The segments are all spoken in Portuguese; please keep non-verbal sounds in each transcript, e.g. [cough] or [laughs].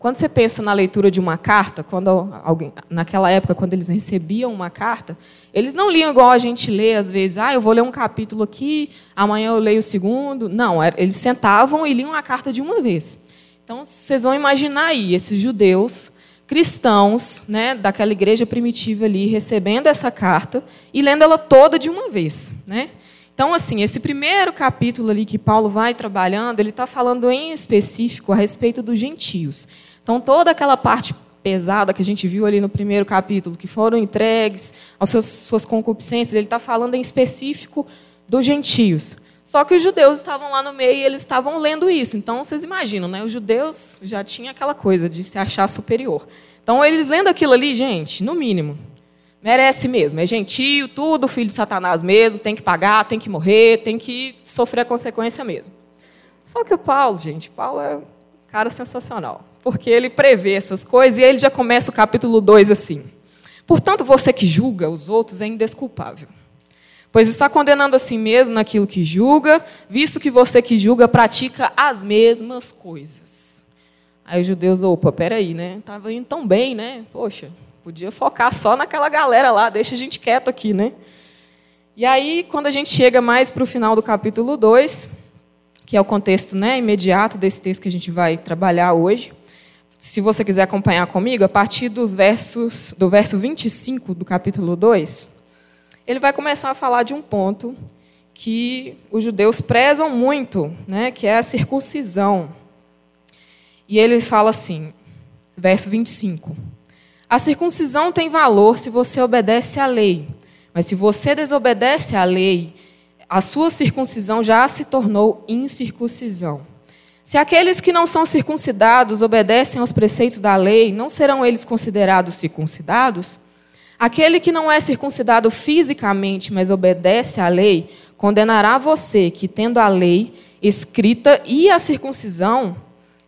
quando você pensa na leitura de uma carta, quando alguém, naquela época, quando eles recebiam uma carta, eles não liam igual a gente lê às vezes. Ah, eu vou ler um capítulo aqui, amanhã eu leio o segundo. Não, eles sentavam e liam a carta de uma vez. Então, vocês vão imaginar aí esses judeus cristãos, né, daquela igreja primitiva ali, recebendo essa carta e lendo ela toda de uma vez, né? Então, assim, esse primeiro capítulo ali que Paulo vai trabalhando, ele está falando em específico a respeito dos gentios. Então, toda aquela parte pesada que a gente viu ali no primeiro capítulo, que foram entregues às suas, concupiscências, ele está falando em específico dos gentios. Só que os judeus estavam lá no meio e eles estavam lendo isso. Então, vocês imaginam, né? Os judeus já tinham aquela coisa de se achar superior. Então, eles lendo aquilo ali, gente, no mínimo, merece mesmo. É gentio, tudo filho de Satanás mesmo, tem que pagar, tem que morrer, tem que sofrer a consequência mesmo. Só que o Paulo, gente, Paulo é um cara sensacional. Porque ele prevê essas coisas e ele já começa o capítulo 2 assim. Portanto, você que julga os outros é indesculpável pois está condenando a si mesmo naquilo que julga, visto que você que julga pratica as mesmas coisas. Aí os judeus, opa, peraí, né? Estava indo tão bem, né? Poxa, podia focar só naquela galera lá, deixa a gente quieto aqui, né? E aí, quando a gente chega mais para o final do capítulo 2, que é o contexto né, imediato desse texto que a gente vai trabalhar hoje, se você quiser acompanhar comigo, a partir dos versos, do verso 25 do capítulo 2, ele vai começar a falar de um ponto que os judeus prezam muito, né, que é a circuncisão. E ele fala assim, verso 25: A circuncisão tem valor se você obedece à lei, mas se você desobedece à lei, a sua circuncisão já se tornou incircuncisão. Se aqueles que não são circuncidados obedecem aos preceitos da lei, não serão eles considerados circuncidados? Aquele que não é circuncidado fisicamente, mas obedece à lei, condenará você que, tendo a lei escrita e a circuncisão,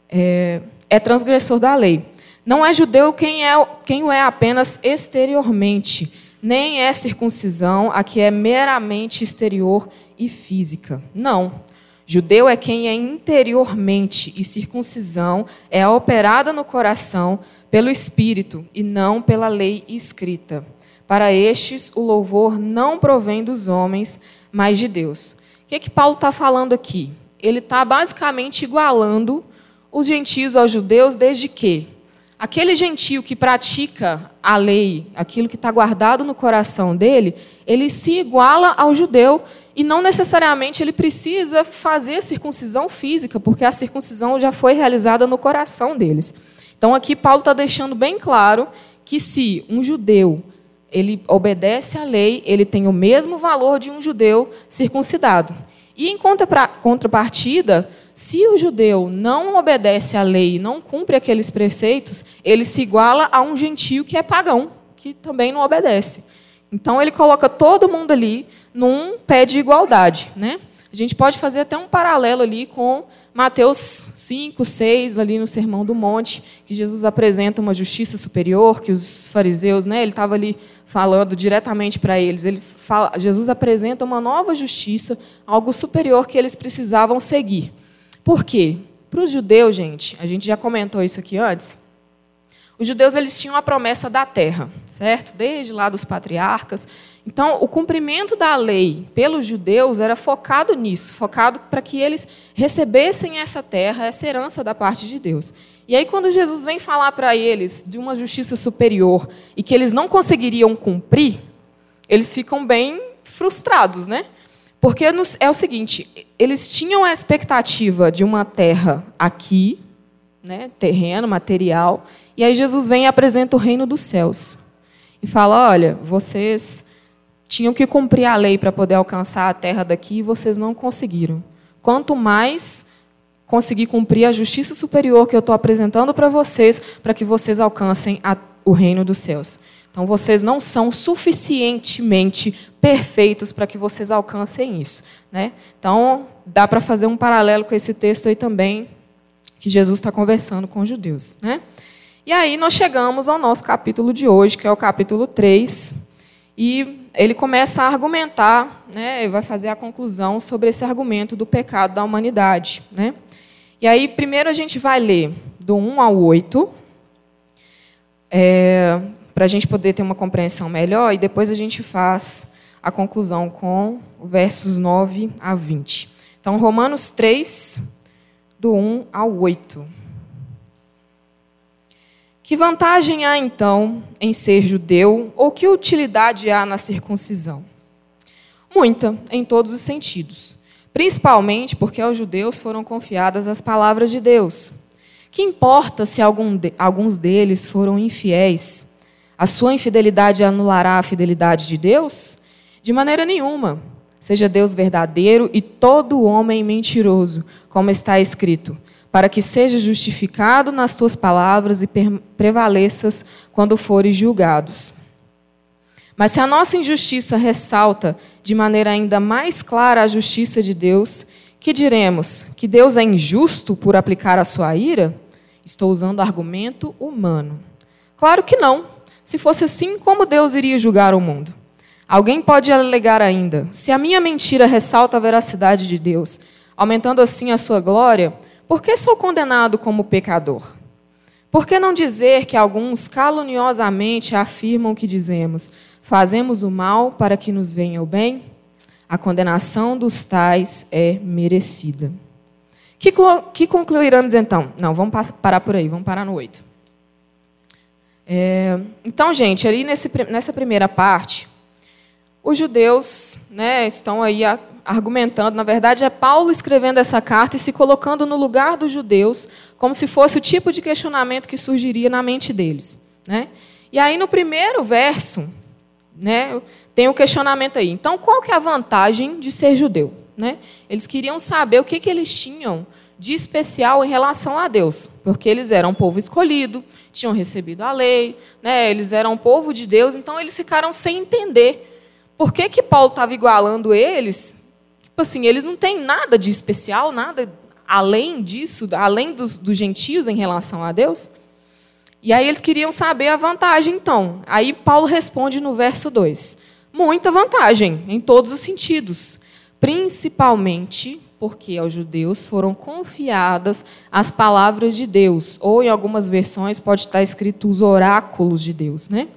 é, é transgressor da lei. Não é judeu quem, é, quem o é apenas exteriormente, nem é circuncisão a que é meramente exterior e física. Não. Judeu é quem é interiormente, e circuncisão é operada no coração pelo Espírito e não pela lei escrita. Para estes, o louvor não provém dos homens, mas de Deus. O que, é que Paulo está falando aqui? Ele está basicamente igualando os gentios aos judeus, desde que aquele gentio que pratica a lei, aquilo que está guardado no coração dele, ele se iguala ao judeu e não necessariamente ele precisa fazer circuncisão física, porque a circuncisão já foi realizada no coração deles. Então aqui Paulo está deixando bem claro que se um judeu ele obedece à lei, ele tem o mesmo valor de um judeu circuncidado. E em contrapartida, se o judeu não obedece à lei, não cumpre aqueles preceitos, ele se iguala a um gentio que é pagão, que também não obedece. Então ele coloca todo mundo ali num pé de igualdade, né? A gente pode fazer até um paralelo ali com Mateus 5, 6, ali no Sermão do Monte, que Jesus apresenta uma justiça superior, que os fariseus, né, ele estava ali falando diretamente para eles. Ele fala, Jesus apresenta uma nova justiça, algo superior que eles precisavam seguir. Por quê? Para os judeus, gente, a gente já comentou isso aqui antes, os judeus eles tinham a promessa da terra, certo? Desde lá dos patriarcas. Então, o cumprimento da lei pelos judeus era focado nisso, focado para que eles recebessem essa terra, essa herança da parte de Deus. E aí, quando Jesus vem falar para eles de uma justiça superior e que eles não conseguiriam cumprir, eles ficam bem frustrados, né? Porque é o seguinte: eles tinham a expectativa de uma terra aqui, né, terreno, material, e aí Jesus vem e apresenta o reino dos céus. E fala: olha, vocês tinham que cumprir a lei para poder alcançar a terra daqui e vocês não conseguiram. Quanto mais conseguir cumprir a justiça superior que eu estou apresentando para vocês, para que vocês alcancem a, o reino dos céus. Então, vocês não são suficientemente perfeitos para que vocês alcancem isso. Né? Então, dá para fazer um paralelo com esse texto aí também, que Jesus está conversando com os judeus. Né? E aí nós chegamos ao nosso capítulo de hoje, que é o capítulo 3, e ele começa a argumentar, né, vai fazer a conclusão sobre esse argumento do pecado da humanidade. Né? E aí, primeiro a gente vai ler do 1 ao 8, é, para a gente poder ter uma compreensão melhor, e depois a gente faz a conclusão com versos 9 a 20. Então, Romanos 3, do 1 ao 8. Que vantagem há, então, em ser judeu, ou que utilidade há na circuncisão? Muita, em todos os sentidos. Principalmente porque aos judeus foram confiadas as palavras de Deus. Que importa se de, alguns deles foram infiéis? A sua infidelidade anulará a fidelidade de Deus? De maneira nenhuma. Seja Deus verdadeiro e todo homem mentiroso, como está escrito para que sejas justificado nas tuas palavras e prevaleças quando fores julgados. Mas se a nossa injustiça ressalta de maneira ainda mais clara a justiça de Deus, que diremos? Que Deus é injusto por aplicar a sua ira? Estou usando argumento humano. Claro que não. Se fosse assim, como Deus iria julgar o mundo? Alguém pode alegar ainda: se a minha mentira ressalta a veracidade de Deus, aumentando assim a sua glória, por que sou condenado como pecador? Por que não dizer que alguns caluniosamente afirmam que dizemos: fazemos o mal para que nos venha o bem? A condenação dos tais é merecida. Que, que concluiremos então? Não, vamos parar por aí, vamos parar no 8. É, então, gente, ali nesse, nessa primeira parte, os judeus né, estão aí argumentando, na verdade, é Paulo escrevendo essa carta e se colocando no lugar dos judeus, como se fosse o tipo de questionamento que surgiria na mente deles. Né? E aí, no primeiro verso, né, tem o questionamento aí. Então, qual que é a vantagem de ser judeu? Né? Eles queriam saber o que, que eles tinham de especial em relação a Deus, porque eles eram um povo escolhido, tinham recebido a lei, né, eles eram um povo de Deus, então eles ficaram sem entender por que, que Paulo estava igualando eles Tipo assim, eles não têm nada de especial, nada além disso, além dos, dos gentios em relação a Deus. E aí eles queriam saber a vantagem, então. Aí Paulo responde no verso 2: Muita vantagem, em todos os sentidos. Principalmente porque aos judeus foram confiadas as palavras de Deus, ou em algumas versões pode estar escrito os oráculos de Deus, né?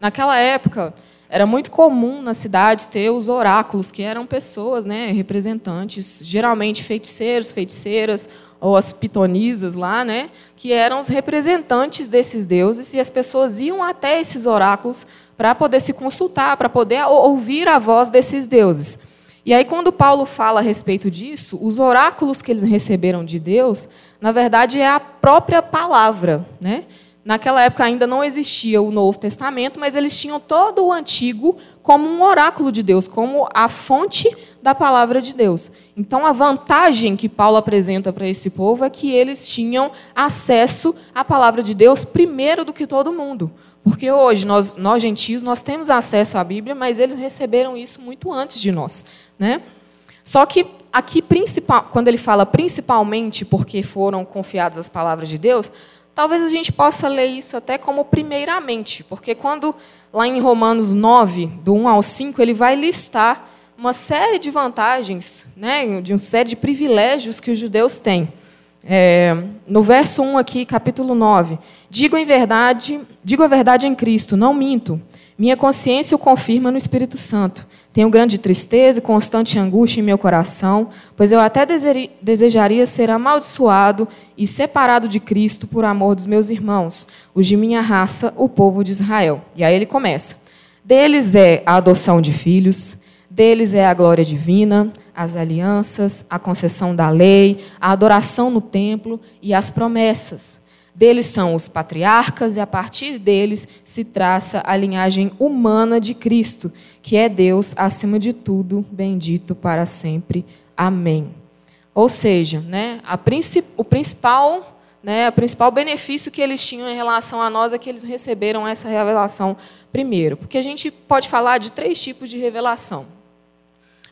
Naquela época, era muito comum nas cidades ter os oráculos, que eram pessoas, né, representantes, geralmente feiticeiros, feiticeiras, ou as pitonisas lá, né, que eram os representantes desses deuses, e as pessoas iam até esses oráculos para poder se consultar, para poder ouvir a voz desses deuses. E aí, quando Paulo fala a respeito disso, os oráculos que eles receberam de Deus, na verdade, é a própria palavra. Né? Naquela época ainda não existia o Novo Testamento, mas eles tinham todo o Antigo como um oráculo de Deus, como a fonte da palavra de Deus. Então, a vantagem que Paulo apresenta para esse povo é que eles tinham acesso à palavra de Deus primeiro do que todo mundo. Porque hoje, nós, nós gentios, nós temos acesso à Bíblia, mas eles receberam isso muito antes de nós. Né? Só que aqui, quando ele fala principalmente porque foram confiadas as palavras de Deus, Talvez a gente possa ler isso até como primeiramente, porque quando lá em Romanos 9, do 1 ao 5, ele vai listar uma série de vantagens, né, de uma série de privilégios que os judeus têm. É, no verso 1 aqui, capítulo 9, digo em verdade, digo a verdade em Cristo, não minto. Minha consciência o confirma no Espírito Santo. Tenho grande tristeza e constante angústia em meu coração, pois eu até desejaria ser amaldiçoado e separado de Cristo por amor dos meus irmãos, os de minha raça, o povo de Israel. E aí ele começa. Deles é a adoção de filhos, deles é a glória divina, as alianças, a concessão da lei, a adoração no templo e as promessas. Deles são os patriarcas, e a partir deles se traça a linhagem humana de Cristo, que é Deus acima de tudo, bendito para sempre. Amém. Ou seja, né, princip, o principal, né, o principal benefício que eles tinham em relação a nós é que eles receberam essa revelação primeiro. Porque a gente pode falar de três tipos de revelação.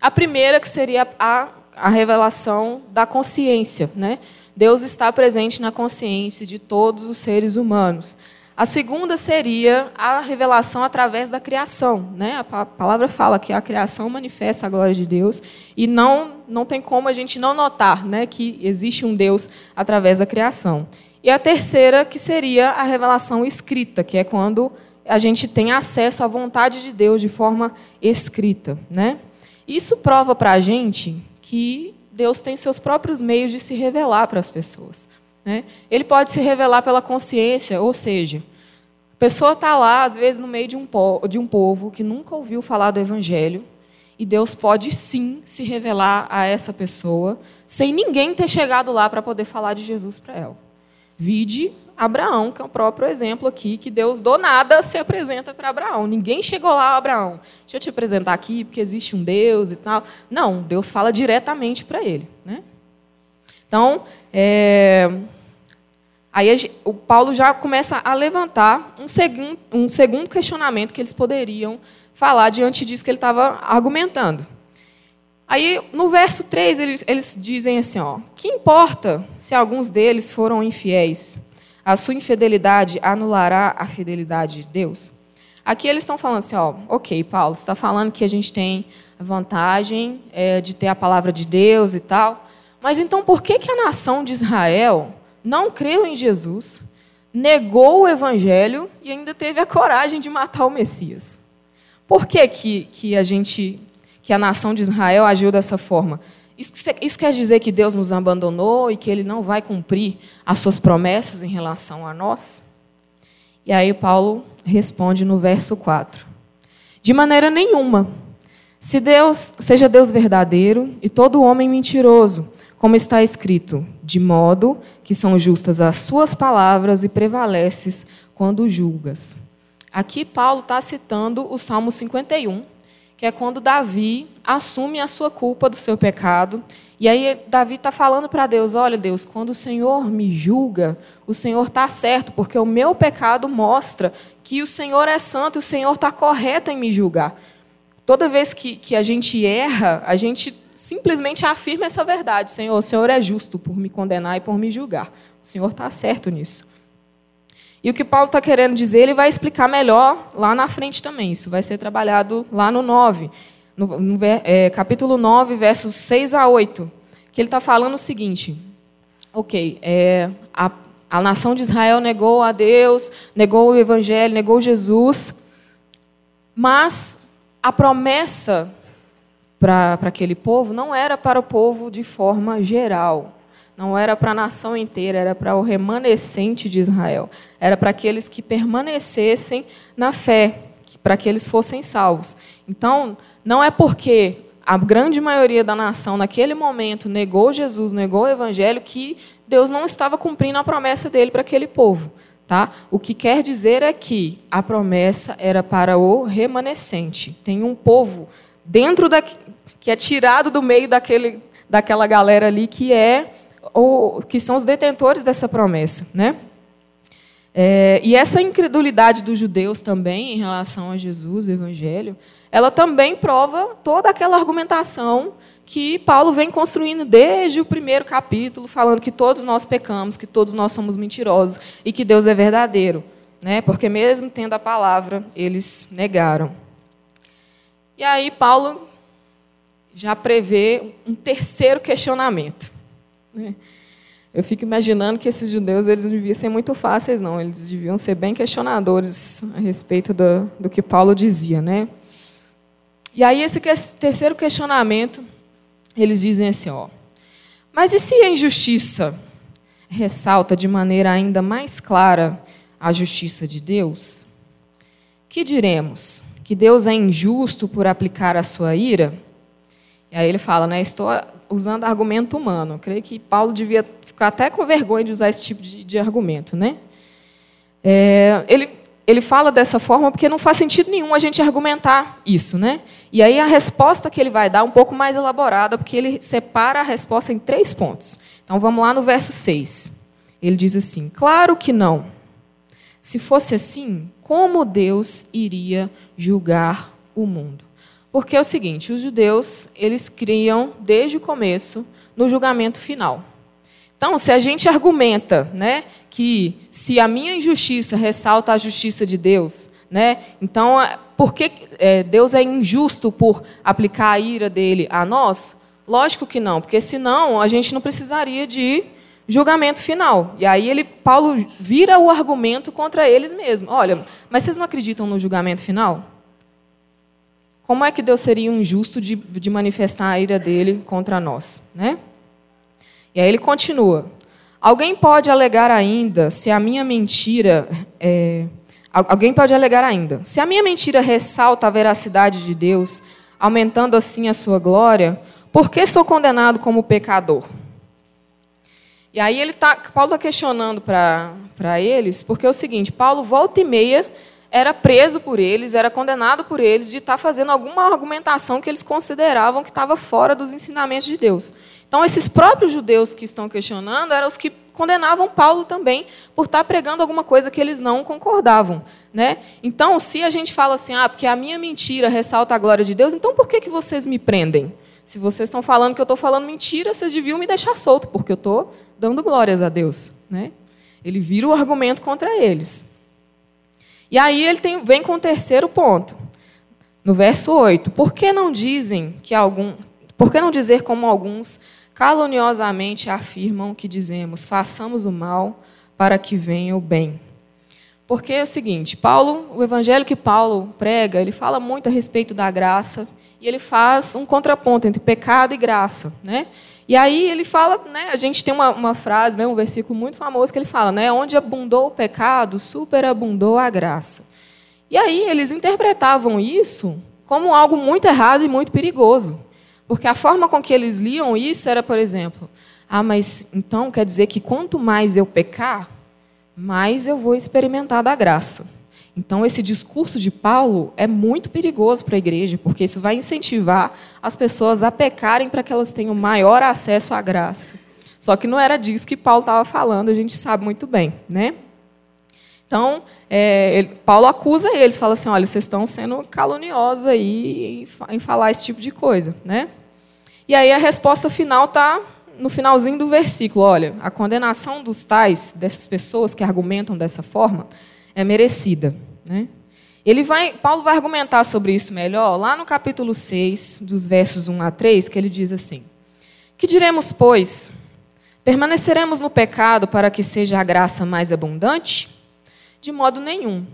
A primeira, que seria a, a revelação da consciência, né? Deus está presente na consciência de todos os seres humanos. A segunda seria a revelação através da criação. Né? A palavra fala que a criação manifesta a glória de Deus e não, não tem como a gente não notar né, que existe um Deus através da criação. E a terceira, que seria a revelação escrita, que é quando a gente tem acesso à vontade de Deus de forma escrita. Né? Isso prova para a gente que Deus tem seus próprios meios de se revelar para as pessoas. Né? Ele pode se revelar pela consciência, ou seja, a pessoa está lá, às vezes, no meio de um, de um povo que nunca ouviu falar do Evangelho, e Deus pode sim se revelar a essa pessoa, sem ninguém ter chegado lá para poder falar de Jesus para ela. Vide Abraão, que é o próprio exemplo aqui, que Deus do nada se apresenta para Abraão. Ninguém chegou lá, Abraão, deixa eu te apresentar aqui, porque existe um Deus e tal. Não, Deus fala diretamente para ele. Né? Então, é, aí o Paulo já começa a levantar um segundo, um segundo questionamento que eles poderiam falar diante disso que ele estava argumentando. Aí, no verso 3, eles, eles dizem assim: ó, que importa se alguns deles foram infiéis? A sua infidelidade anulará a fidelidade de Deus? Aqui eles estão falando assim: ó, ok, Paulo, está falando que a gente tem vantagem é, de ter a palavra de Deus e tal, mas então por que, que a nação de Israel não creu em Jesus, negou o evangelho e ainda teve a coragem de matar o Messias? Por que, que, que a gente, que a nação de Israel agiu dessa forma? Isso, quer dizer que Deus nos abandonou e que Ele não vai cumprir as suas promessas em relação a nós? E aí Paulo responde no verso 4. De maneira nenhuma. Se Deus, seja Deus verdadeiro e todo homem mentiroso, como está escrito, de modo que são justas as suas palavras e prevaleces quando julgas. Aqui Paulo está citando o Salmo 51, que é quando Davi assume a sua culpa do seu pecado. E aí Davi está falando para Deus: olha, Deus, quando o Senhor me julga, o Senhor está certo, porque o meu pecado mostra que o Senhor é santo e o Senhor está correto em me julgar. Toda vez que, que a gente erra, a gente simplesmente afirma essa verdade. Senhor, o Senhor é justo por me condenar e por me julgar. O Senhor está certo nisso. E o que Paulo está querendo dizer, ele vai explicar melhor lá na frente também. Isso vai ser trabalhado lá no 9, no, no é, capítulo 9, versos 6 a 8. Que ele está falando o seguinte: ok, é, a, a nação de Israel negou a Deus, negou o Evangelho, negou Jesus, mas a promessa para aquele povo não era para o povo de forma geral. Não era para a nação inteira, era para o remanescente de Israel. Era para aqueles que permanecessem na fé, para que eles fossem salvos. Então, não é porque a grande maioria da nação naquele momento negou Jesus, negou o evangelho, que Deus não estava cumprindo a promessa dele para aquele povo. Tá? O que quer dizer é que a promessa era para o remanescente. Tem um povo dentro da, que é tirado do meio daquele, daquela galera ali que é ou que são os detentores dessa promessa, né? É, e essa incredulidade dos judeus também em relação a Jesus, o Evangelho, ela também prova toda aquela argumentação que Paulo vem construindo desde o primeiro capítulo, falando que todos nós pecamos, que todos nós somos mentirosos e que Deus é verdadeiro, né? Porque mesmo tendo a palavra, eles negaram. E aí Paulo já prevê um terceiro questionamento. Né? Eu fico imaginando que esses judeus eles não deviam ser muito fáceis, não. Eles deviam ser bem questionadores a respeito do, do que Paulo dizia, né? E aí esse terceiro questionamento, eles dizem assim, ó. Mas e se a injustiça ressalta de maneira ainda mais clara a justiça de Deus? Que diremos? Que Deus é injusto por aplicar a sua ira? E aí ele fala, né, estou usando argumento humano. Eu creio que Paulo devia ficar até com vergonha de usar esse tipo de, de argumento. Né? É, ele, ele fala dessa forma porque não faz sentido nenhum a gente argumentar isso. Né? E aí a resposta que ele vai dar é um pouco mais elaborada, porque ele separa a resposta em três pontos. Então vamos lá no verso 6. Ele diz assim: Claro que não. Se fosse assim, como Deus iria julgar o mundo? Porque é o seguinte, os judeus, eles criam desde o começo no julgamento final. Então, se a gente argumenta né, que se a minha injustiça ressalta a justiça de Deus, né, então é, por que é, Deus é injusto por aplicar a ira dele a nós? Lógico que não, porque senão a gente não precisaria de julgamento final. E aí ele, Paulo vira o argumento contra eles mesmos. Olha, mas vocês não acreditam no julgamento final? Como é que Deus seria injusto de, de manifestar a ira dele contra nós, né? E aí ele continua. Alguém pode alegar ainda se a minha mentira. É, alguém pode alegar ainda. Se a minha mentira ressalta a veracidade de Deus, aumentando assim a sua glória, por que sou condenado como pecador? E aí ele tá, Paulo está questionando para eles, porque é o seguinte: Paulo volta e meia era preso por eles, era condenado por eles de estar tá fazendo alguma argumentação que eles consideravam que estava fora dos ensinamentos de Deus. Então, esses próprios judeus que estão questionando eram os que condenavam Paulo também por estar tá pregando alguma coisa que eles não concordavam. Né? Então, se a gente fala assim, ah, porque a minha mentira ressalta a glória de Deus, então por que, que vocês me prendem? Se vocês estão falando que eu estou falando mentira, vocês deviam me deixar solto, porque eu estou dando glórias a Deus. Né? Ele vira o argumento contra eles. E aí ele tem, vem com o terceiro ponto. No verso 8, por que não dizem que algum, por que não dizer como alguns caluniosamente afirmam que dizemos, façamos o mal para que venha o bem? Porque é o seguinte, Paulo, o evangelho que Paulo prega, ele fala muito a respeito da graça e ele faz um contraponto entre pecado e graça, né? E aí ele fala, né, a gente tem uma, uma frase, né, um versículo muito famoso que ele fala, né, onde abundou o pecado, superabundou a graça. E aí eles interpretavam isso como algo muito errado e muito perigoso. Porque a forma com que eles liam isso era, por exemplo, ah, mas então quer dizer que quanto mais eu pecar, mais eu vou experimentar da graça. Então, esse discurso de Paulo é muito perigoso para a igreja, porque isso vai incentivar as pessoas a pecarem para que elas tenham maior acesso à graça. Só que não era disso que Paulo estava falando, a gente sabe muito bem, né? Então, é, ele, Paulo acusa eles, fala assim: olha, vocês estão sendo caluniosos aí em, em falar esse tipo de coisa, né? E aí a resposta final está no finalzinho do versículo: olha, a condenação dos tais, dessas pessoas que argumentam dessa forma, é merecida. Né? Ele vai, Paulo vai argumentar sobre isso melhor lá no capítulo 6, dos versos 1 a 3, que ele diz assim: Que diremos, pois? Permaneceremos no pecado para que seja a graça mais abundante? De modo nenhum.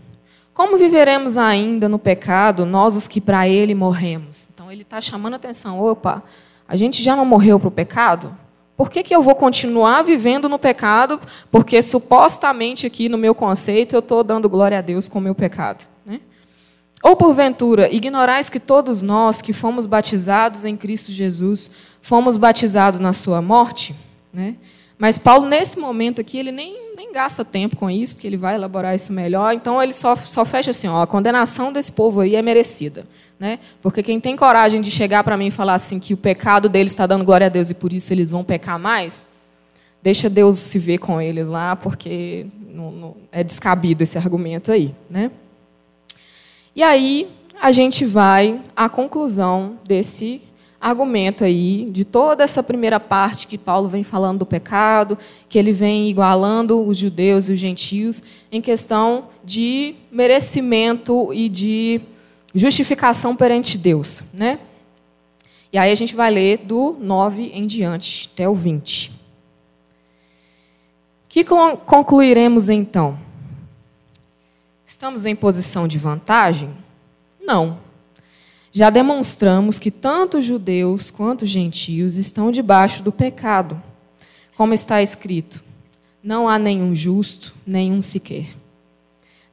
Como viveremos ainda no pecado, nós os que para ele morremos? Então ele está chamando atenção: opa, a gente já não morreu para o pecado? Por que, que eu vou continuar vivendo no pecado? Porque supostamente aqui no meu conceito eu estou dando glória a Deus com o meu pecado. Né? Ou porventura, ignorais que todos nós que fomos batizados em Cristo Jesus, fomos batizados na sua morte? Né? Mas Paulo, nesse momento aqui, ele nem, nem gasta tempo com isso, porque ele vai elaborar isso melhor. Então, ele só, só fecha assim: ó, a condenação desse povo aí é merecida. Né? Porque quem tem coragem de chegar para mim e falar assim que o pecado deles está dando glória a Deus e por isso eles vão pecar mais, deixa Deus se ver com eles lá, porque não, não, é descabido esse argumento aí. Né? E aí a gente vai à conclusão desse argumento aí, de toda essa primeira parte que Paulo vem falando do pecado, que ele vem igualando os judeus e os gentios em questão de merecimento e de justificação perante Deus, né? E aí a gente vai ler do 9 em diante, até o 20. Que concluiremos então? Estamos em posição de vantagem? Não. Já demonstramos que tanto judeus quanto gentios estão debaixo do pecado. Como está escrito: não há nenhum justo, nenhum sequer.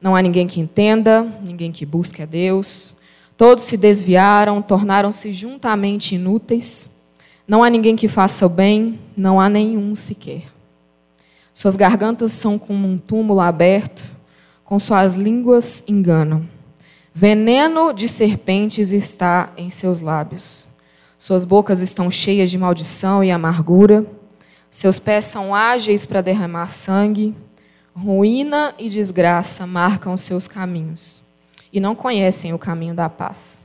Não há ninguém que entenda, ninguém que busque a Deus. Todos se desviaram, tornaram-se juntamente inúteis. Não há ninguém que faça o bem, não há nenhum sequer. Suas gargantas são como um túmulo aberto, com suas línguas enganam. Veneno de serpentes está em seus lábios. Suas bocas estão cheias de maldição e amargura. Seus pés são ágeis para derramar sangue. Ruína e desgraça marcam seus caminhos. E não conhecem o caminho da paz.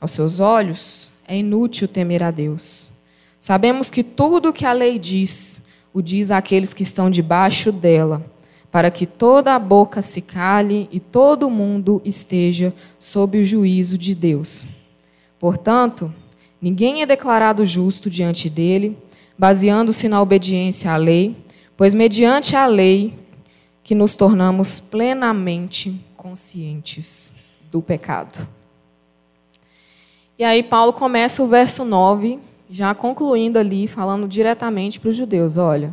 Aos seus olhos é inútil temer a Deus. Sabemos que tudo o que a lei diz, o diz àqueles que estão debaixo dela, para que toda a boca se cale e todo mundo esteja sob o juízo de Deus. Portanto, ninguém é declarado justo diante dele, baseando-se na obediência à lei, pois mediante a lei que nos tornamos plenamente conscientes do pecado. E aí Paulo começa o verso 9, já concluindo ali, falando diretamente para os judeus: olha,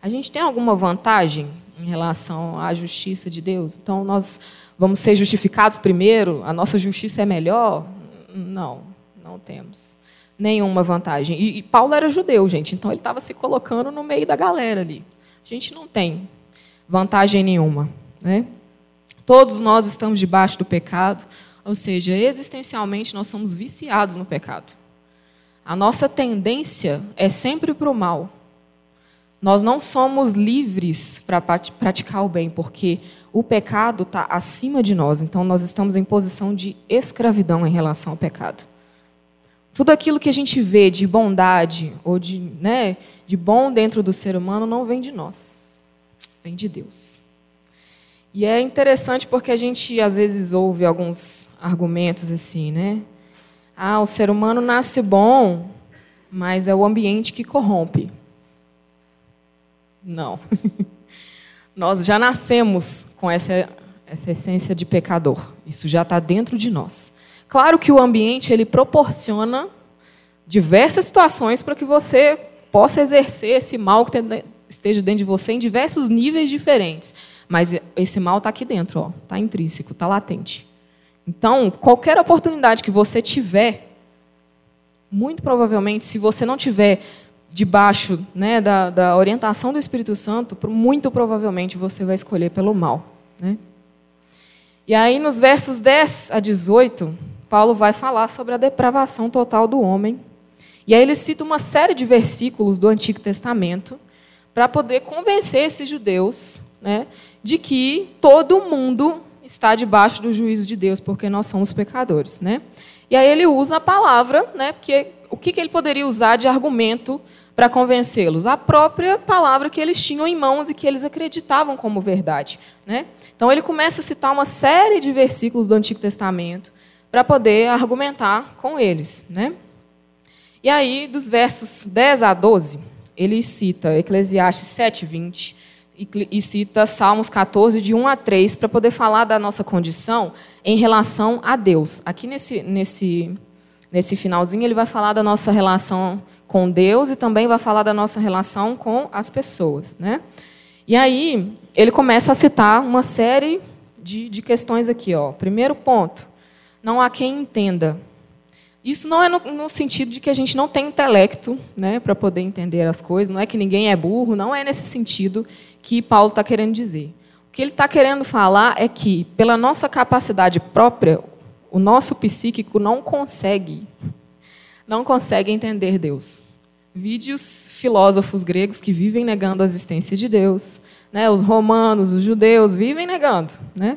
a gente tem alguma vantagem em relação à justiça de Deus? Então nós vamos ser justificados primeiro? A nossa justiça é melhor? Não, não temos nenhuma vantagem. E, e Paulo era judeu, gente, então ele estava se colocando no meio da galera ali. A gente não tem vantagem nenhuma, né? Todos nós estamos debaixo do pecado, ou seja, existencialmente nós somos viciados no pecado. A nossa tendência é sempre para o mal. Nós não somos livres para praticar o bem, porque o pecado está acima de nós, então nós estamos em posição de escravidão em relação ao pecado. Tudo aquilo que a gente vê de bondade ou de, né, de bom dentro do ser humano não vem de nós, vem de Deus. E é interessante porque a gente às vezes ouve alguns argumentos assim, né? Ah, o ser humano nasce bom, mas é o ambiente que corrompe. Não. [laughs] nós já nascemos com essa, essa essência de pecador. Isso já está dentro de nós. Claro que o ambiente ele proporciona diversas situações para que você possa exercer esse mal que esteja dentro de você em diversos níveis diferentes. Mas esse mal está aqui dentro, está intrínseco, está latente. Então, qualquer oportunidade que você tiver, muito provavelmente, se você não tiver debaixo né, da, da orientação do Espírito Santo, muito provavelmente você vai escolher pelo mal. Né? E aí, nos versos 10 a 18, Paulo vai falar sobre a depravação total do homem. E aí ele cita uma série de versículos do Antigo Testamento para poder convencer esses judeus né, de que todo mundo está debaixo do juízo de Deus, porque nós somos pecadores. Né? E aí ele usa a palavra, né, porque o que, que ele poderia usar de argumento para convencê-los? A própria palavra que eles tinham em mãos e que eles acreditavam como verdade. Né? Então ele começa a citar uma série de versículos do Antigo Testamento para poder argumentar com eles. Né? E aí, dos versos 10 a 12, ele cita Eclesiastes 7, 20 e cita Salmos 14, de 1 a 3, para poder falar da nossa condição em relação a Deus. Aqui nesse, nesse, nesse finalzinho, ele vai falar da nossa relação com Deus e também vai falar da nossa relação com as pessoas. Né? E aí, ele começa a citar uma série de, de questões aqui. Ó. Primeiro ponto não há quem entenda. Isso não é no, no, sentido de que a gente não tem intelecto né, para poder entender as coisas, não é que ninguém é burro, não é nesse sentido que Paulo está querendo dizer. O que ele está querendo falar é que, pela nossa capacidade própria, o nosso psíquico não consegue, não consegue entender Deus. Vídeos filósofos gregos que vivem negando a existência de Deus, né, os romanos, os judeus vivem negando. Né?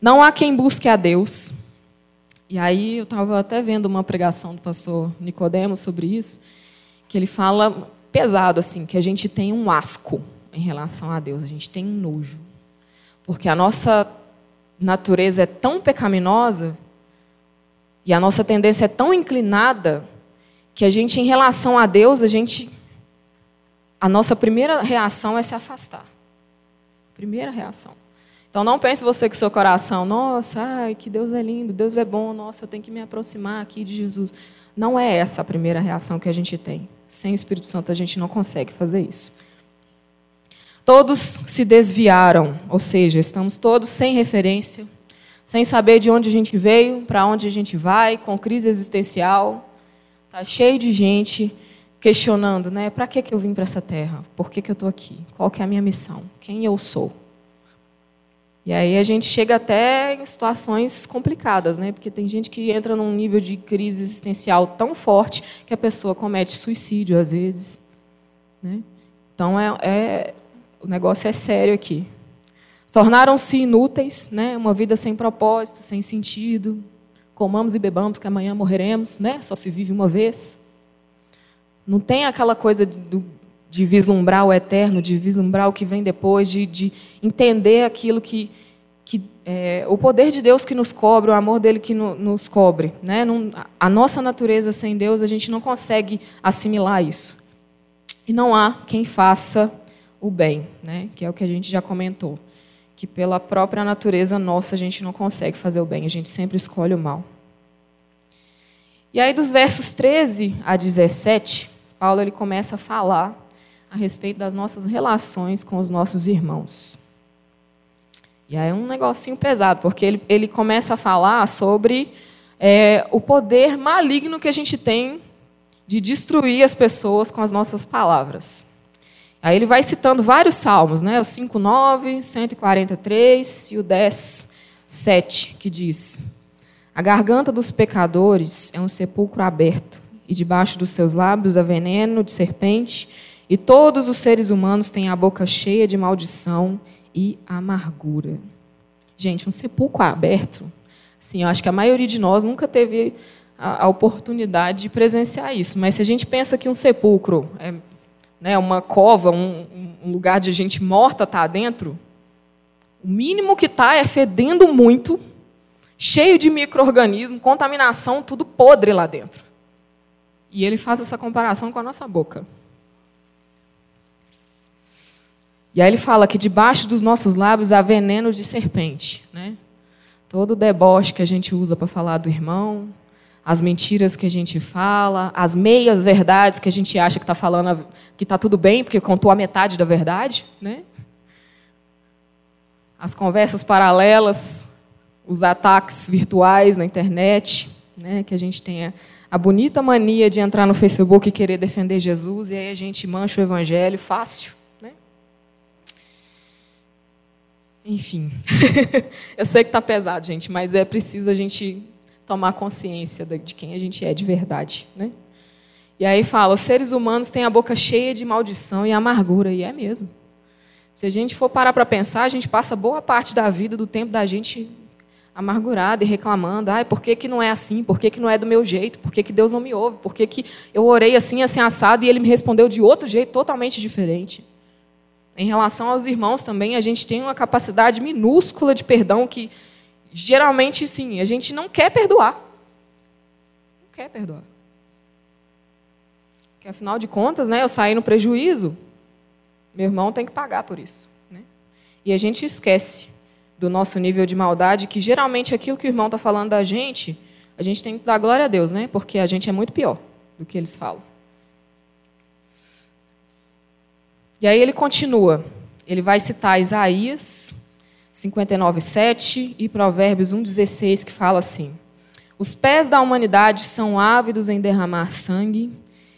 Não há quem busque a Deus, e aí eu estava até vendo uma pregação do pastor Nicodemo sobre isso, que ele fala pesado assim, que a gente tem um asco em relação a Deus, a gente tem um nojo. Porque a nossa natureza é tão pecaminosa e a nossa tendência é tão inclinada que a gente em relação a Deus, a gente a nossa primeira reação é se afastar. Primeira reação. Então não pense você que seu coração, nossa, ai, que Deus é lindo, Deus é bom, nossa, eu tenho que me aproximar aqui de Jesus. Não é essa a primeira reação que a gente tem. Sem o Espírito Santo a gente não consegue fazer isso. Todos se desviaram, ou seja, estamos todos sem referência, sem saber de onde a gente veio, para onde a gente vai, com crise existencial. Está cheio de gente questionando, né? Para que, que eu vim para essa terra? Por que, que eu estou aqui? Qual que é a minha missão? Quem eu sou? E aí a gente chega até em situações complicadas, né? Porque tem gente que entra num nível de crise existencial tão forte que a pessoa comete suicídio às vezes. Né? Então é, é, o negócio é sério aqui. Tornaram-se inúteis, né? Uma vida sem propósito, sem sentido. Comamos e bebamos, que amanhã morreremos, né? Só se vive uma vez. Não tem aquela coisa do, de vislumbrar o eterno, de vislumbrar o que vem depois, de, de entender aquilo que, que é, o poder de Deus que nos cobre, o amor dele que no, nos cobre. Né? Não, a nossa natureza sem Deus, a gente não consegue assimilar isso. E não há quem faça o bem, né? que é o que a gente já comentou. Que pela própria natureza nossa a gente não consegue fazer o bem, a gente sempre escolhe o mal. E aí, dos versos 13 a 17, Paulo ele começa a falar a respeito das nossas relações com os nossos irmãos. E aí é um negocinho pesado, porque ele, ele começa a falar sobre é, o poder maligno que a gente tem de destruir as pessoas com as nossas palavras. Aí ele vai citando vários salmos, né? o 5,9, 143 e o 10, 7, que diz: A garganta dos pecadores é um sepulcro aberto, e debaixo dos seus lábios há veneno de serpente e todos os seres humanos têm a boca cheia de maldição e amargura. Gente, um sepulcro aberto, assim, eu acho que a maioria de nós nunca teve a, a oportunidade de presenciar isso. Mas se a gente pensa que um sepulcro é né, uma cova, um, um lugar de gente morta está dentro, o mínimo que está é fedendo muito, cheio de micro-organismos, contaminação, tudo podre lá dentro. E ele faz essa comparação com a nossa boca. E aí ele fala que debaixo dos nossos lábios há veneno de serpente. Né? Todo o deboche que a gente usa para falar do irmão, as mentiras que a gente fala, as meias verdades que a gente acha que está falando que está tudo bem porque contou a metade da verdade, né? As conversas paralelas, os ataques virtuais na internet, né? Que a gente tem a, bonita mania de entrar no Facebook e querer defender Jesus e aí a gente mancha o evangelho fácil. Enfim, [laughs] eu sei que está pesado, gente, mas é preciso a gente tomar consciência de quem a gente é de verdade. Né? E aí fala: os seres humanos têm a boca cheia de maldição e amargura, e é mesmo. Se a gente for parar para pensar, a gente passa boa parte da vida, do tempo da gente amargurado e reclamando. Ai, por que, que não é assim? Por que, que não é do meu jeito? Por que, que Deus não me ouve? Por que, que eu orei assim, assim, assado, e ele me respondeu de outro jeito, totalmente diferente? Em relação aos irmãos também, a gente tem uma capacidade minúscula de perdão que geralmente, sim, a gente não quer perdoar. Não quer perdoar. Porque, afinal de contas, né, eu saí no prejuízo, meu irmão tem que pagar por isso. Né? E a gente esquece do nosso nível de maldade, que geralmente aquilo que o irmão está falando da gente, a gente tem que dar glória a Deus, né? porque a gente é muito pior do que eles falam. E aí ele continua. Ele vai citar Isaías 59, 7 e Provérbios 1, 16, que fala assim: Os pés da humanidade são ávidos em derramar sangue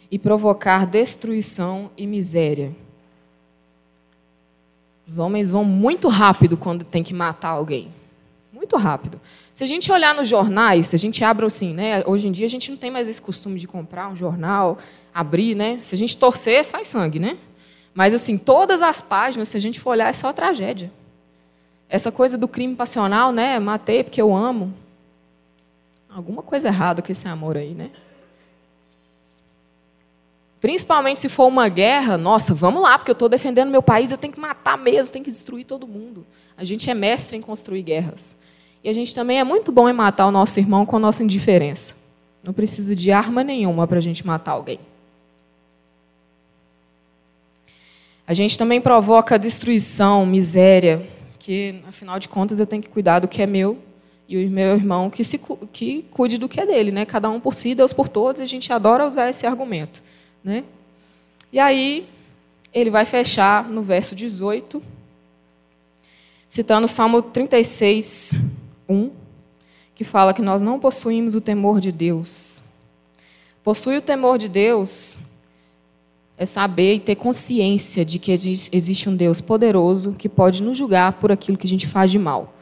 e provocar destruição e miséria. Os homens vão muito rápido quando tem que matar alguém. Muito rápido. Se a gente olhar nos jornais, se a gente abre assim, né? Hoje em dia a gente não tem mais esse costume de comprar um jornal, abrir, né? Se a gente torcer, sai sangue, né? Mas, assim, todas as páginas, se a gente for olhar, é só tragédia. Essa coisa do crime passional, né? Matei porque eu amo. Alguma coisa errada com esse amor aí, né? Principalmente se for uma guerra, nossa, vamos lá, porque eu estou defendendo meu país, eu tenho que matar mesmo, tenho que destruir todo mundo. A gente é mestre em construir guerras. E a gente também é muito bom em matar o nosso irmão com a nossa indiferença. Não precisa de arma nenhuma para a gente matar alguém. A gente também provoca destruição, miséria, que, afinal de contas, eu tenho que cuidar do que é meu e o meu irmão que, se, que cuide do que é dele. Né? Cada um por si, Deus por todos, a gente adora usar esse argumento. Né? E aí, ele vai fechar no verso 18, citando o Salmo 36, 1, que fala que nós não possuímos o temor de Deus. Possui o temor de Deus é saber e ter consciência de que existe um Deus poderoso que pode nos julgar por aquilo que a gente faz de mal.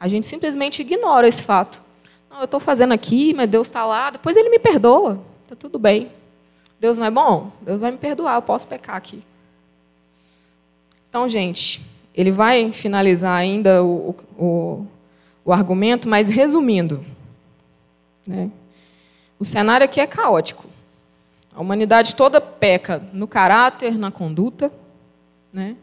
A gente simplesmente ignora esse fato. Não, eu estou fazendo aqui, mas Deus está lá, depois Ele me perdoa, está tudo bem. Deus não é bom? Deus vai me perdoar, eu posso pecar aqui. Então, gente, ele vai finalizar ainda o, o, o argumento, mas resumindo, né? o cenário aqui é caótico. A humanidade toda peca no caráter, na conduta, né?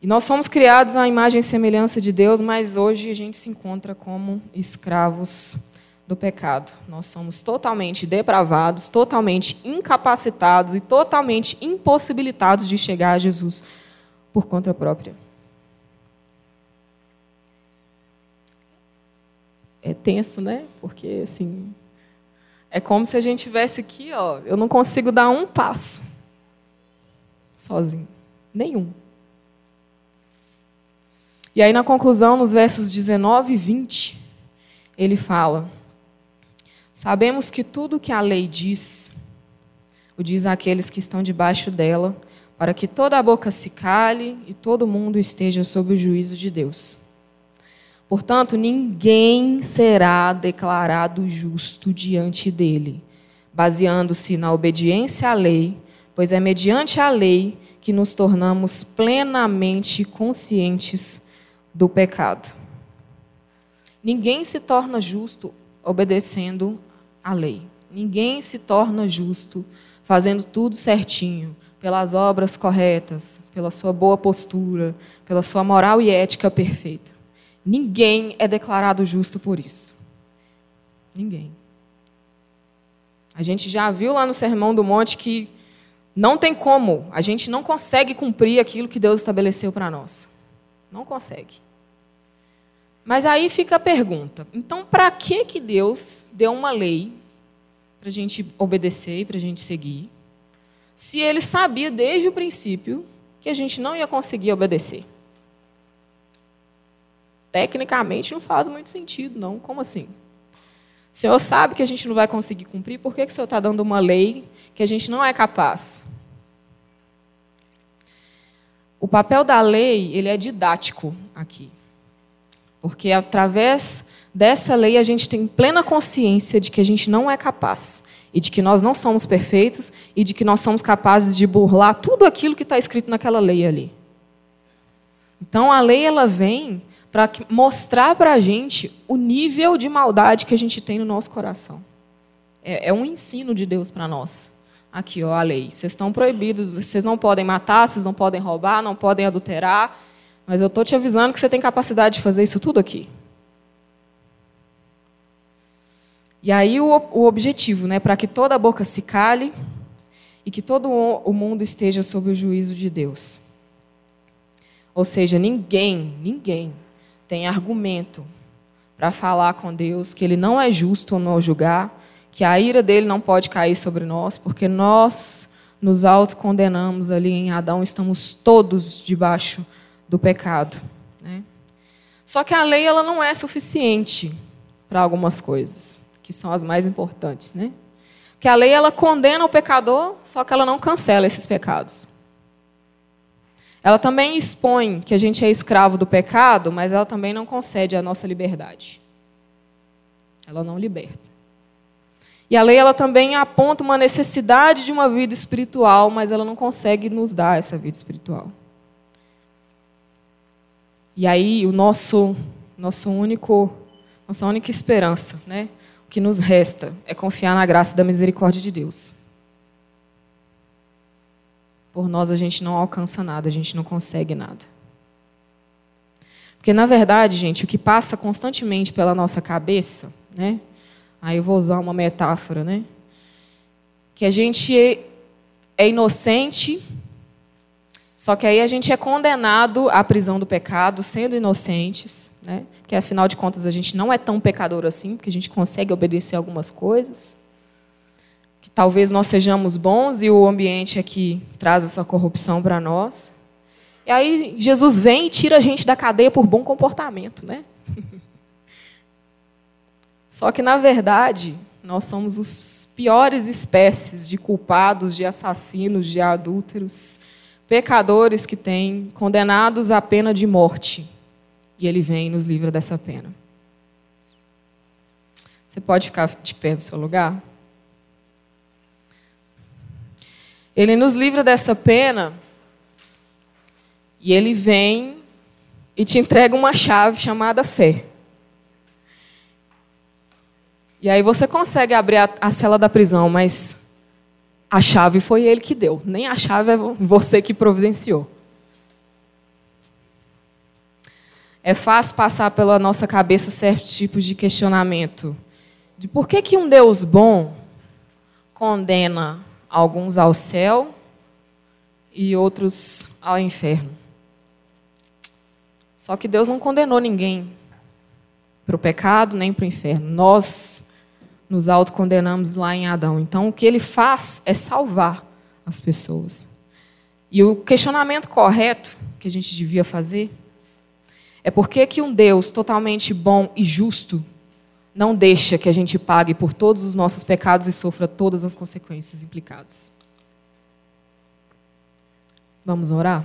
E nós somos criados à imagem e semelhança de Deus, mas hoje a gente se encontra como escravos do pecado. Nós somos totalmente depravados, totalmente incapacitados e totalmente impossibilitados de chegar a Jesus por conta própria. É tenso, né? Porque assim, é como se a gente tivesse aqui, ó, eu não consigo dar um passo sozinho, nenhum. E aí na conclusão, nos versos 19 e 20, ele fala: Sabemos que tudo que a lei diz, o diz àqueles que estão debaixo dela, para que toda a boca se cale e todo mundo esteja sob o juízo de Deus. Portanto, ninguém será declarado justo diante dele, baseando-se na obediência à lei, pois é mediante a lei que nos tornamos plenamente conscientes do pecado. Ninguém se torna justo obedecendo a lei. Ninguém se torna justo fazendo tudo certinho, pelas obras corretas, pela sua boa postura, pela sua moral e ética perfeita. Ninguém é declarado justo por isso. Ninguém. A gente já viu lá no Sermão do Monte que não tem como, a gente não consegue cumprir aquilo que Deus estabeleceu para nós. Não consegue. Mas aí fica a pergunta: então, para que, que Deus deu uma lei para a gente obedecer e para a gente seguir, se ele sabia desde o princípio que a gente não ia conseguir obedecer? Tecnicamente não faz muito sentido, não. Como assim? O Senhor sabe que a gente não vai conseguir cumprir, por que, que o Senhor está dando uma lei que a gente não é capaz? O papel da lei ele é didático aqui. Porque através dessa lei a gente tem plena consciência de que a gente não é capaz e de que nós não somos perfeitos e de que nós somos capazes de burlar tudo aquilo que está escrito naquela lei ali. Então a lei ela vem para mostrar para a gente o nível de maldade que a gente tem no nosso coração. É, é um ensino de Deus para nós. Aqui, ó, a lei. Vocês estão proibidos, vocês não podem matar, vocês não podem roubar, não podem adulterar, mas eu estou te avisando que você tem capacidade de fazer isso tudo aqui. E aí o, o objetivo, né, para que toda a boca se cale e que todo o mundo esteja sob o juízo de Deus. Ou seja, ninguém, ninguém tem argumento para falar com Deus que ele não é justo no julgar, que a ira dele não pode cair sobre nós, porque nós nos autocondenamos ali em Adão, estamos todos debaixo do pecado. Né? Só que a lei ela não é suficiente para algumas coisas, que são as mais importantes. Né? Porque a lei ela condena o pecador, só que ela não cancela esses pecados. Ela também expõe que a gente é escravo do pecado, mas ela também não concede a nossa liberdade. Ela não liberta. E a lei ela também aponta uma necessidade de uma vida espiritual, mas ela não consegue nos dar essa vida espiritual. E aí o nosso nosso único nossa única esperança, né? O que nos resta é confiar na graça da misericórdia de Deus. Por nós a gente não alcança nada, a gente não consegue nada. Porque na verdade, gente, o que passa constantemente pela nossa cabeça, né? Aí eu vou usar uma metáfora, né? Que a gente é inocente só que aí a gente é condenado à prisão do pecado, sendo inocentes, né? que afinal de contas a gente não é tão pecador assim, porque a gente consegue obedecer algumas coisas. Que talvez nós sejamos bons e o ambiente é que traz essa corrupção para nós. E aí Jesus vem e tira a gente da cadeia por bom comportamento, né? [laughs] Só que na verdade, nós somos os piores espécies de culpados, de assassinos, de adúlteros pecadores que têm condenados à pena de morte. E ele vem e nos livra dessa pena. Você pode ficar de pé no seu lugar? Ele nos livra dessa pena e ele vem e te entrega uma chave chamada fé. E aí você consegue abrir a, a cela da prisão, mas a chave foi ele que deu, nem a chave é você que providenciou. É fácil passar pela nossa cabeça certos tipos de questionamento. De por que, que um Deus bom condena alguns ao céu e outros ao inferno? Só que Deus não condenou ninguém para o pecado nem para o inferno. Nós nos autocondenamos lá em Adão. Então, o que ele faz é salvar as pessoas. E o questionamento correto que a gente devia fazer é por que, que um Deus totalmente bom e justo não deixa que a gente pague por todos os nossos pecados e sofra todas as consequências implicadas. Vamos orar?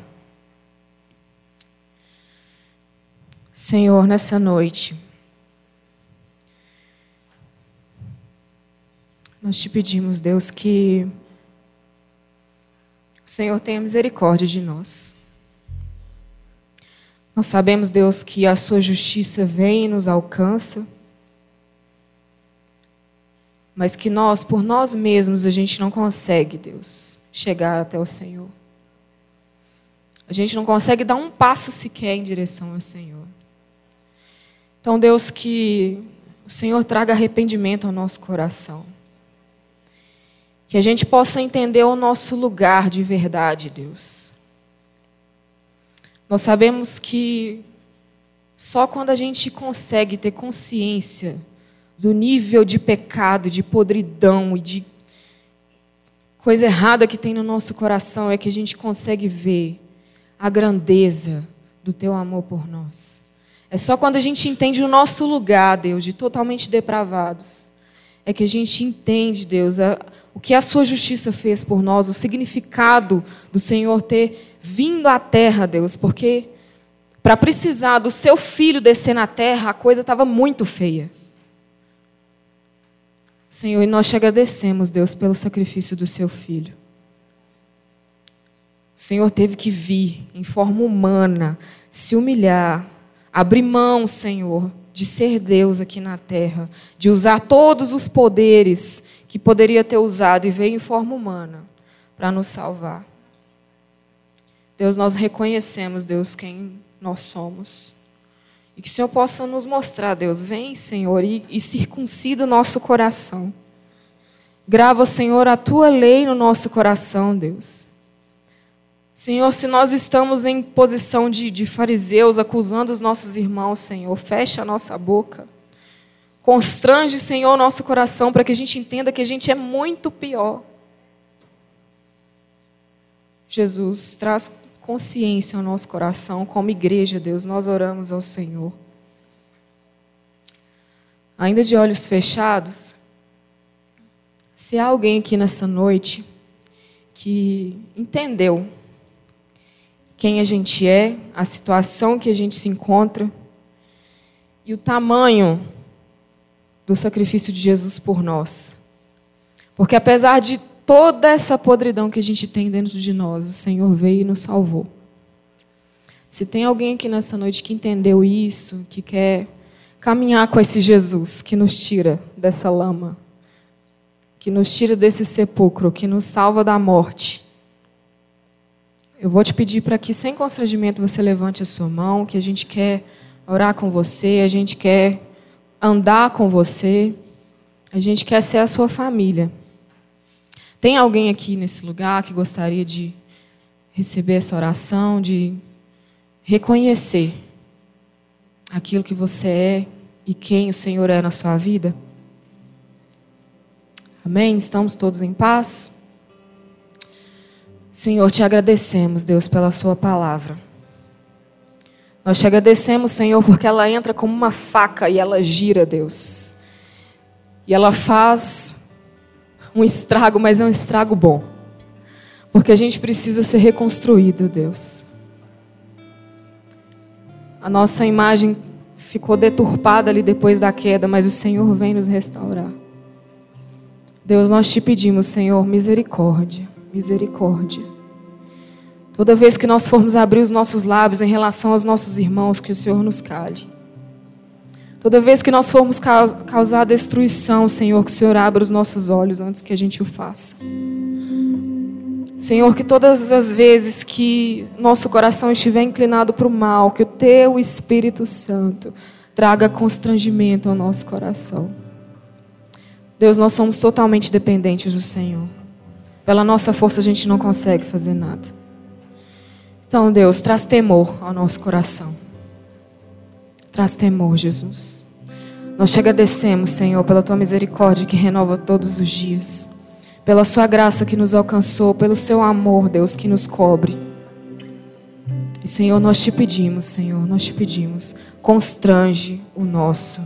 Senhor, nessa noite, nós te pedimos, Deus, que o Senhor tenha misericórdia de nós. Nós sabemos, Deus, que a sua justiça vem e nos alcança, mas que nós, por nós mesmos, a gente não consegue, Deus, chegar até o Senhor. A gente não consegue dar um passo sequer em direção ao Senhor. Então, Deus, que o Senhor traga arrependimento ao nosso coração. Que a gente possa entender o nosso lugar de verdade, Deus. Nós sabemos que só quando a gente consegue ter consciência do nível de pecado, de podridão e de coisa errada que tem no nosso coração é que a gente consegue ver a grandeza do teu amor por nós. É só quando a gente entende o nosso lugar, Deus, de totalmente depravados, é que a gente entende, Deus, a, o que a sua justiça fez por nós, o significado do Senhor ter vindo à terra, Deus, porque para precisar do seu filho descer na terra, a coisa estava muito feia. Senhor, e nós te agradecemos, Deus, pelo sacrifício do seu filho. O Senhor teve que vir em forma humana, se humilhar, abrir mão, Senhor, de ser Deus aqui na terra, de usar todos os poderes que poderia ter usado e veio em forma humana para nos salvar. Deus, nós reconhecemos, Deus, quem nós somos. E que o Senhor possa nos mostrar, Deus, vem, Senhor, e, e circuncida o nosso coração. Grava, Senhor, a tua lei no nosso coração, Deus. Senhor, se nós estamos em posição de, de fariseus, acusando os nossos irmãos, Senhor, fecha a nossa boca. Constrange, Senhor, o nosso coração para que a gente entenda que a gente é muito pior. Jesus, traz consciência ao nosso coração, como igreja, Deus, nós oramos ao Senhor. Ainda de olhos fechados, se há alguém aqui nessa noite que entendeu quem a gente é, a situação que a gente se encontra e o tamanho do sacrifício de Jesus por nós. Porque apesar de toda essa podridão que a gente tem dentro de nós, o Senhor veio e nos salvou. Se tem alguém aqui nessa noite que entendeu isso, que quer caminhar com esse Jesus que nos tira dessa lama, que nos tira desse sepulcro, que nos salva da morte, eu vou te pedir para que, sem constrangimento, você levante a sua mão, que a gente quer orar com você, a gente quer andar com você, a gente quer ser a sua família. Tem alguém aqui nesse lugar que gostaria de receber essa oração, de reconhecer aquilo que você é e quem o Senhor é na sua vida? Amém? Estamos todos em paz? Senhor, te agradecemos, Deus, pela Sua palavra. Nós te agradecemos, Senhor, porque ela entra como uma faca e ela gira, Deus. E ela faz um estrago, mas é um estrago bom. Porque a gente precisa ser reconstruído, Deus. A nossa imagem ficou deturpada ali depois da queda, mas o Senhor vem nos restaurar. Deus, nós te pedimos, Senhor, misericórdia misericórdia. Toda vez que nós formos abrir os nossos lábios em relação aos nossos irmãos, que o Senhor nos cale. Toda vez que nós formos causar destruição, Senhor, que o Senhor abra os nossos olhos antes que a gente o faça. Senhor, que todas as vezes que nosso coração estiver inclinado para o mal, que o Teu Espírito Santo traga constrangimento ao nosso coração. Deus, nós somos totalmente dependentes do Senhor. Pela nossa força a gente não consegue fazer nada. Então, Deus, traz temor ao nosso coração. Traz temor, Jesus. Nós te agradecemos, Senhor, pela tua misericórdia que renova todos os dias, pela sua graça que nos alcançou, pelo seu amor, Deus, que nos cobre. E, Senhor, nós te pedimos, Senhor, nós te pedimos, constrange o nosso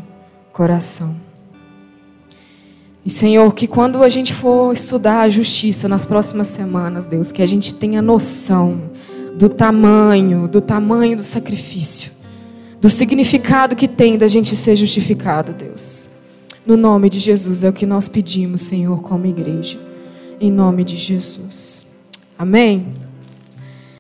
coração. E, Senhor, que quando a gente for estudar a justiça nas próximas semanas, Deus, que a gente tenha noção do tamanho, do tamanho do sacrifício do significado que tem da gente ser justificado, Deus. No nome de Jesus é o que nós pedimos, Senhor, como igreja. Em nome de Jesus. Amém.